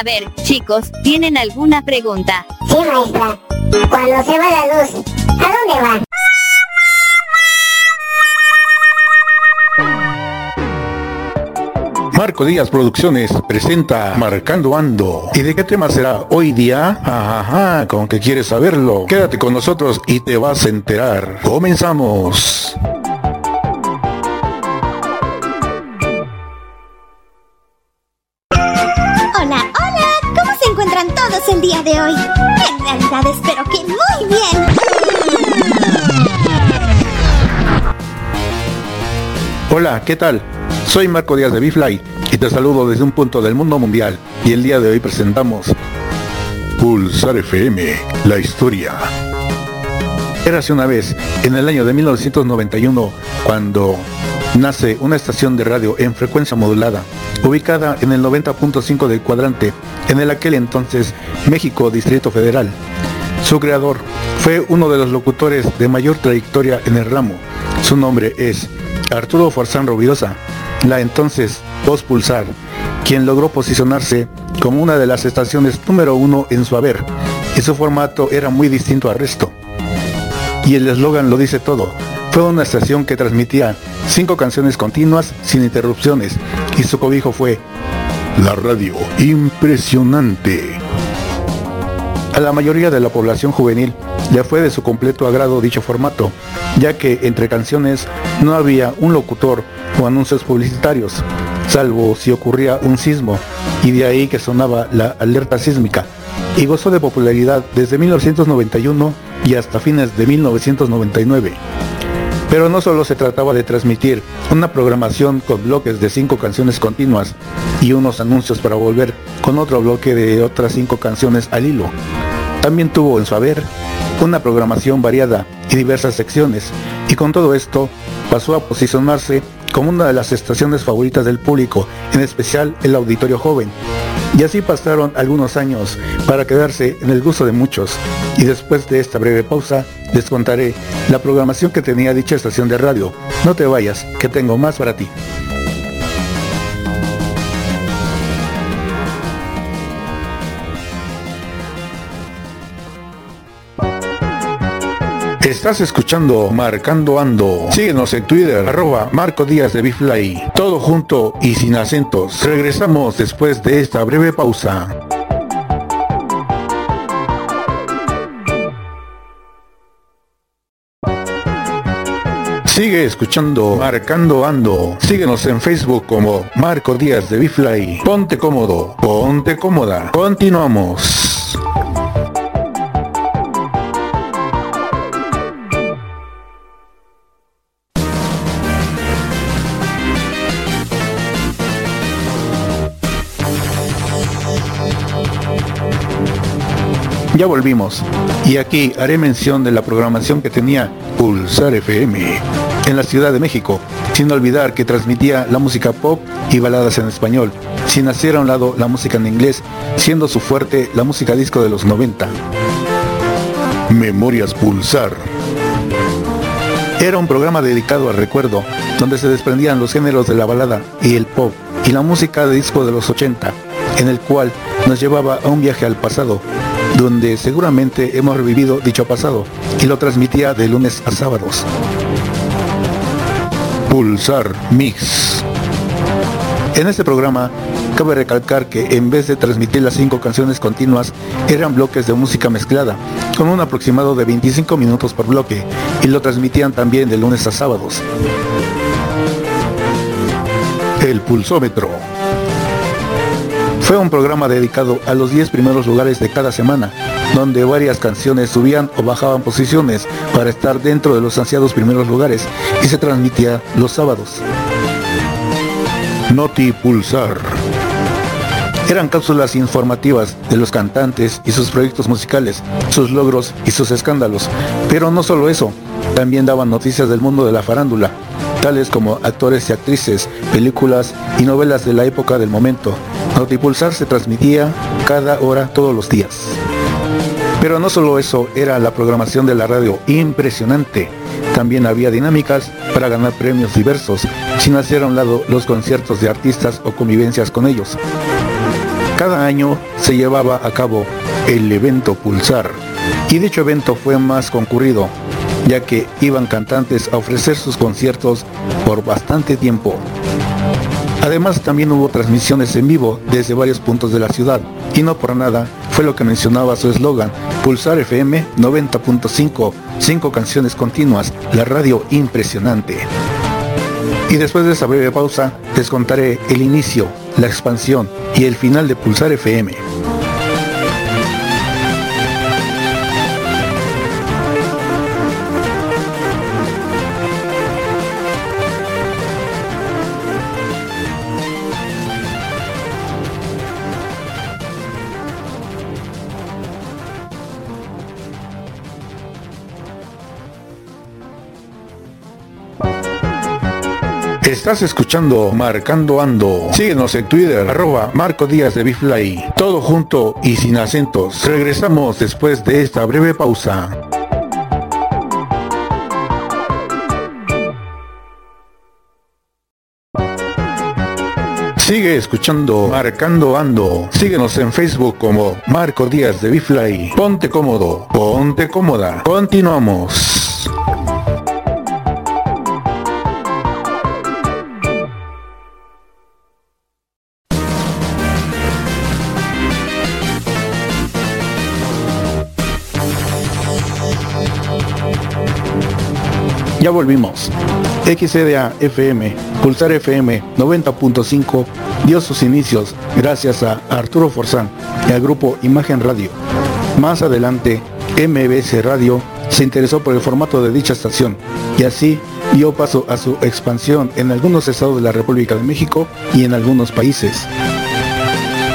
A ver, chicos, ¿tienen alguna pregunta? Sí, maestra. Cuando se va la luz, ¿a dónde va? Marco Díaz Producciones presenta Marcando Ando. ¿Y de qué tema será hoy día? Ajá, con que quieres saberlo. Quédate con nosotros y te vas a enterar. Comenzamos. Todos el día de hoy? En realidad espero que muy bien. Hola, ¿qué tal? Soy Marco Díaz de Bifly y te saludo desde un punto del mundo mundial y el día de hoy presentamos Pulsar FM, la historia. Érase una vez, en el año de 1991, cuando nace una estación de radio en frecuencia modulada, ubicada en el 90.5 del cuadrante, en el aquel entonces México Distrito Federal. Su creador fue uno de los locutores de mayor trayectoria en el ramo. Su nombre es Arturo Forzán Rovirosa, la entonces Voz Pulsar, quien logró posicionarse como una de las estaciones número uno en su haber, y su formato era muy distinto al resto. Y el eslogan lo dice todo, fue una estación que transmitía cinco canciones continuas sin interrupciones, y su cobijo fue la radio impresionante. A la mayoría de la población juvenil le fue de su completo agrado dicho formato, ya que entre canciones no había un locutor o anuncios publicitarios, salvo si ocurría un sismo, y de ahí que sonaba la alerta sísmica, y gozó de popularidad desde 1991 y hasta fines de 1999. Pero no solo se trataba de transmitir una programación con bloques de cinco canciones continuas y unos anuncios para volver con otro bloque de otras cinco canciones al hilo. También tuvo en su haber una programación variada y diversas secciones, y con todo esto pasó a posicionarse como una de las estaciones favoritas del público, en especial el auditorio joven. Y así pasaron algunos años para quedarse en el gusto de muchos. Y después de esta breve pausa, les contaré la programación que tenía dicha estación de radio. No te vayas, que tengo más para ti. Estás escuchando Marcando Ando. Síguenos en Twitter, arroba Marco Díaz de Bifly. Todo junto y sin acentos. Regresamos después de esta breve pausa. Sigue escuchando Marcando Ando. Síguenos en Facebook como Marco Díaz de Bifly. Ponte cómodo, ponte cómoda. Continuamos. Ya volvimos y aquí haré mención de la programación que tenía Pulsar FM en la Ciudad de México, sin olvidar que transmitía la música pop y baladas en español, sin hacer a un lado la música en inglés, siendo su fuerte la música disco de los 90. Memorias Pulsar. Era un programa dedicado al recuerdo, donde se desprendían los géneros de la balada y el pop y la música de disco de los 80, en el cual nos llevaba a un viaje al pasado, donde seguramente hemos revivido dicho pasado y lo transmitía de lunes a sábados. Pulsar Mix. En este programa cabe recalcar que en vez de transmitir las cinco canciones continuas, eran bloques de música mezclada, con un aproximado de 25 minutos por bloque, y lo transmitían también de lunes a sábados. El pulsómetro. Fue un programa dedicado a los 10 primeros lugares de cada semana, donde varias canciones subían o bajaban posiciones para estar dentro de los ansiados primeros lugares y se transmitía los sábados. Noti Pulsar. Eran cápsulas informativas de los cantantes y sus proyectos musicales, sus logros y sus escándalos. Pero no solo eso, también daban noticias del mundo de la farándula, tales como actores y actrices, películas y novelas de la época del momento. Notipulsar se transmitía cada hora todos los días. Pero no solo eso, era la programación de la radio impresionante. También había dinámicas para ganar premios diversos, sin hacer a un lado los conciertos de artistas o convivencias con ellos. Cada año se llevaba a cabo el evento Pulsar y dicho evento fue más concurrido ya que iban cantantes a ofrecer sus conciertos por bastante tiempo. Además también hubo transmisiones en vivo desde varios puntos de la ciudad y no por nada fue lo que mencionaba su eslogan, Pulsar FM 90.5, cinco canciones continuas, la radio impresionante. Y después de esa breve pausa les contaré el inicio, la expansión y el final de Pulsar FM. Estás escuchando Marcando Ando. Síguenos en Twitter, arroba Marco Díaz de Bifly. Todo junto y sin acentos. Regresamos después de esta breve pausa. Sigue escuchando Marcando Ando. Síguenos en Facebook como Marco Díaz de Bifly. Ponte cómodo, ponte cómoda. Continuamos. Ya volvimos. XCDA FM, Pulsar FM 90.5 dio sus inicios gracias a Arturo Forzán y al grupo Imagen Radio. Más adelante, MBS Radio se interesó por el formato de dicha estación y así dio paso a su expansión en algunos estados de la República de México y en algunos países.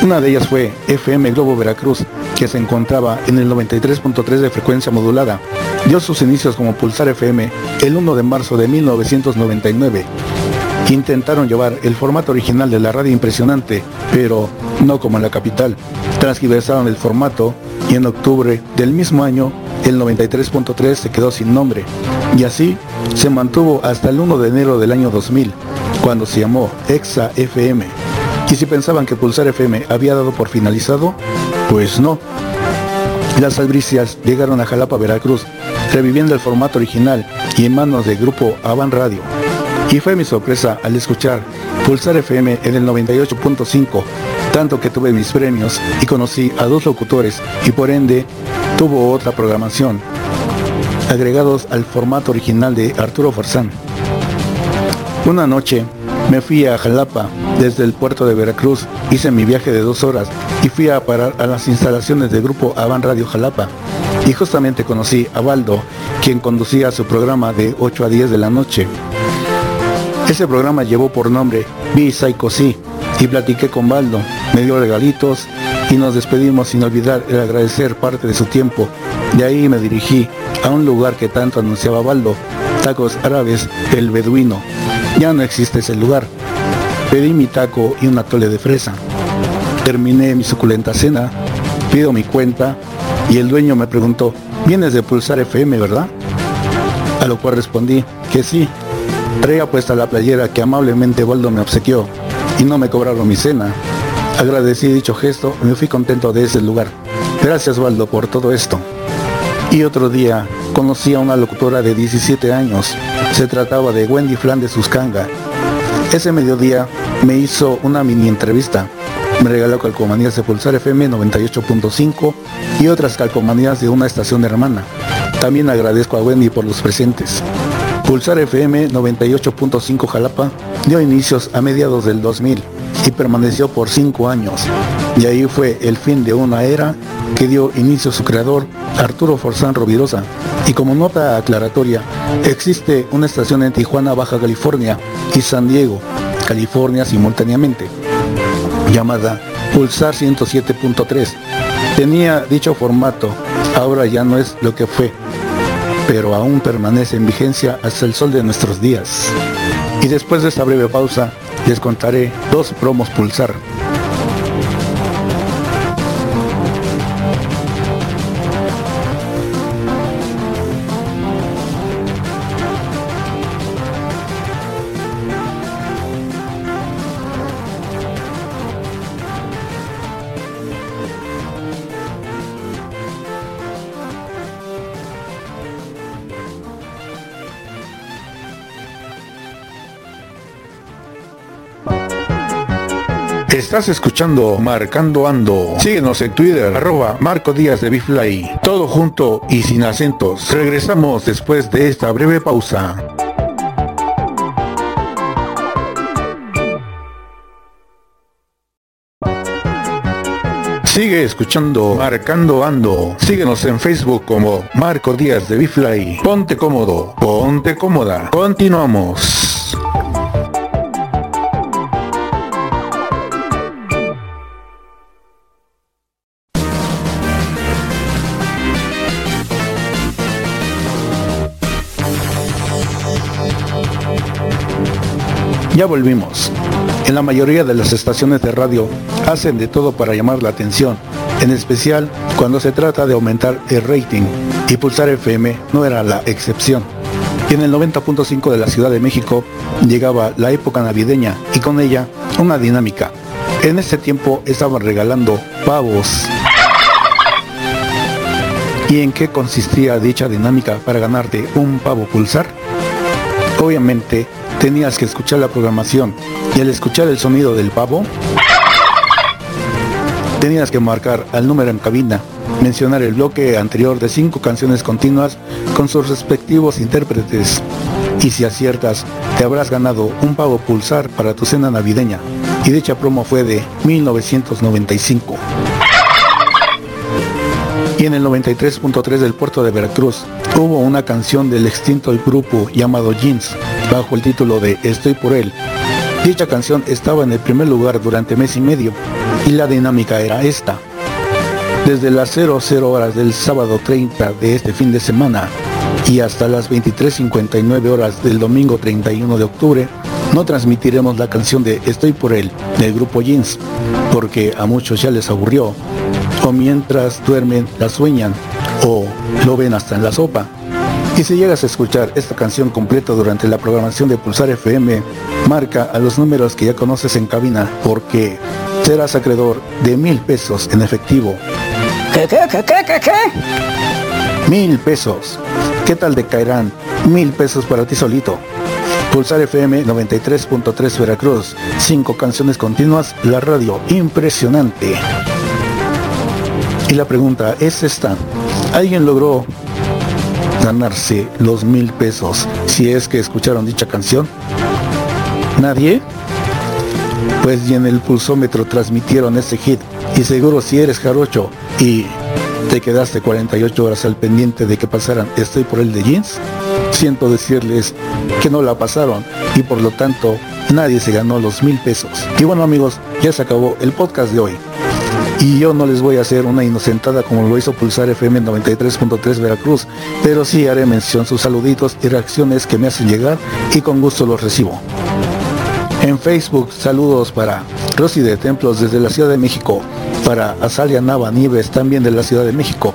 Una de ellas fue FM Globo Veracruz, que se encontraba en el 93.3 de frecuencia modulada. Dio sus inicios como Pulsar FM el 1 de marzo de 1999. Intentaron llevar el formato original de la radio impresionante, pero no como en la capital. Transgiversaron el formato y en octubre del mismo año el 93.3 se quedó sin nombre. Y así se mantuvo hasta el 1 de enero del año 2000, cuando se llamó Exa FM. Y si pensaban que Pulsar FM había dado por finalizado, pues no. Las albricias llegaron a Jalapa, Veracruz, reviviendo el formato original y en manos del grupo Avan Radio. Y fue mi sorpresa al escuchar Pulsar FM en el 98.5, tanto que tuve mis premios y conocí a dos locutores y por ende tuvo otra programación, agregados al formato original de Arturo Forzán. Una noche me fui a Jalapa desde el puerto de Veracruz, hice mi viaje de dos horas y fui a parar a las instalaciones del grupo Avan Radio Jalapa. Y justamente conocí a Baldo, quien conducía su programa de 8 a 10 de la noche. Ese programa llevó por nombre Be Psycho Sí y platiqué con Baldo, me dio regalitos y nos despedimos sin olvidar el agradecer parte de su tiempo. De ahí me dirigí a un lugar que tanto anunciaba Baldo, Tacos Árabes, el Beduino. Ya no existe ese lugar. Pedí mi taco y un atole de fresa. Terminé mi suculenta cena, pido mi cuenta y el dueño me preguntó, ¿vienes de Pulsar FM, verdad? A lo cual respondí que sí. Traía puesta la playera que amablemente Waldo me obsequió y no me cobraron mi cena. Agradecí dicho gesto y me fui contento de ese lugar. Gracias Waldo por todo esto. Y otro día conocí a una locutora de 17 años. Se trataba de Wendy Flan de Suscanga. Ese mediodía me hizo una mini entrevista. Me regaló calcomanías de Pulsar FM 98.5 y otras calcomanías de una estación hermana. También agradezco a Wendy por los presentes. Pulsar FM 98.5 Jalapa dio inicios a mediados del 2000 y permaneció por cinco años. Y ahí fue el fin de una era que dio inicio a su creador, Arturo Forzán Rovirosa. Y como nota aclaratoria, existe una estación en Tijuana, Baja California y San Diego, California simultáneamente, llamada Pulsar 107.3. Tenía dicho formato, ahora ya no es lo que fue, pero aún permanece en vigencia hasta el sol de nuestros días. Y después de esta breve pausa, les contaré dos promos Pulsar. Estás escuchando Marcando Ando. Síguenos en Twitter, arroba Marco Díaz de Bifly. Todo junto y sin acentos. Regresamos después de esta breve pausa. Sigue escuchando Marcando Ando. Síguenos en Facebook como Marco Díaz de Bifly. Ponte cómodo, ponte cómoda. Continuamos. Ya volvimos. En la mayoría de las estaciones de radio hacen de todo para llamar la atención, en especial cuando se trata de aumentar el rating, y Pulsar FM no era la excepción. Y en el 90.5 de la Ciudad de México llegaba la época navideña y con ella una dinámica. En ese tiempo estaban regalando pavos. ¿Y en qué consistía dicha dinámica para ganarte un pavo pulsar? Obviamente tenías que escuchar la programación y al escuchar el sonido del pavo, tenías que marcar al número en cabina, mencionar el bloque anterior de cinco canciones continuas con sus respectivos intérpretes. Y si aciertas, te habrás ganado un pavo pulsar para tu cena navideña. Y dicha promo fue de 1995. Y en el 93.3 del puerto de Veracruz hubo una canción del extinto grupo llamado Jeans, bajo el título de Estoy por él. Dicha canción estaba en el primer lugar durante mes y medio y la dinámica era esta. Desde las 00 horas del sábado 30 de este fin de semana y hasta las 23.59 horas del domingo 31 de octubre, no transmitiremos la canción de Estoy por él del grupo Jeans, porque a muchos ya les aburrió, o mientras duermen la sueñan, o lo ven hasta en la sopa. Y si llegas a escuchar esta canción completa durante la programación de Pulsar FM, marca a los números que ya conoces en cabina porque serás acreedor de mil pesos en efectivo. ¿Qué, qué, qué, qué, qué, qué? Mil pesos. ¿Qué tal de caerán? Mil pesos para ti solito. Pulsar FM 93.3 Veracruz. Cinco canciones continuas, la radio impresionante. Y la pregunta es esta. ¿Alguien logró ganarse los mil pesos si es que escucharon dicha canción? ¿Nadie? Pues y en el pulsómetro transmitieron ese hit y seguro si eres jarocho y te quedaste 48 horas al pendiente de que pasaran Estoy por el de jeans, siento decirles que no la pasaron y por lo tanto nadie se ganó los mil pesos. Y bueno amigos, ya se acabó el podcast de hoy. Y yo no les voy a hacer una inocentada como lo hizo Pulsar FM 93.3 Veracruz, pero sí haré mención sus saluditos y reacciones que me hacen llegar y con gusto los recibo. En Facebook, saludos para Rosy de Templos desde la Ciudad de México, para Azalia Nava Nieves también de la Ciudad de México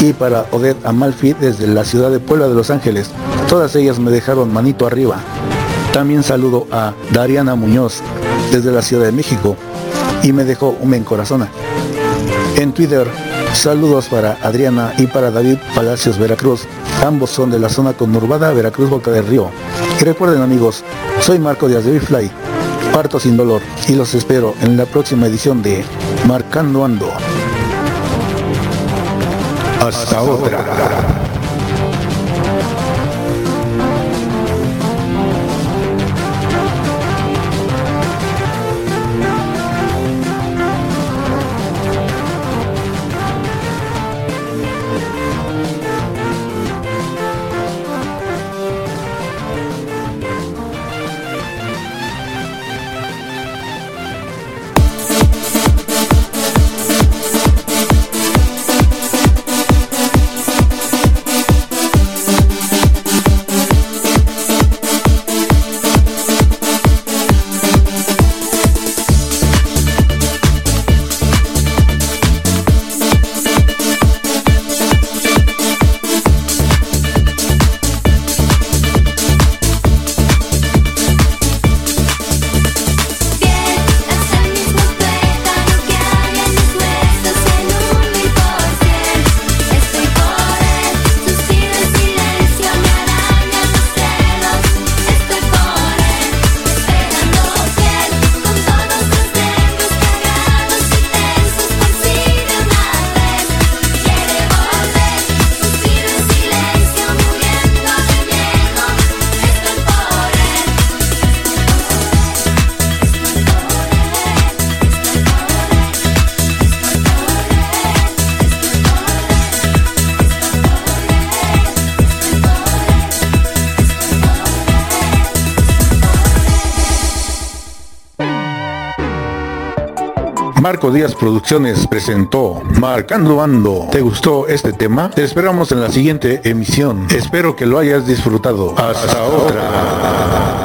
y para Odette Amalfi desde la ciudad de Puebla de Los Ángeles. Todas ellas me dejaron manito arriba. También saludo a Dariana Muñoz desde la Ciudad de México y me dejó un me encorazona. En Twitter, saludos para Adriana y para David Palacios Veracruz. Ambos son de la zona conurbada Veracruz Boca del Río. Y recuerden amigos, soy Marco Díaz de Bifly. Parto sin dolor y los espero en la próxima edición de Marcando Ando. Hasta, otra. Marco Díaz Producciones presentó Marcando Ando. ¿Te gustó este tema? Te esperamos en la siguiente emisión. Espero que lo hayas disfrutado. Hasta otra.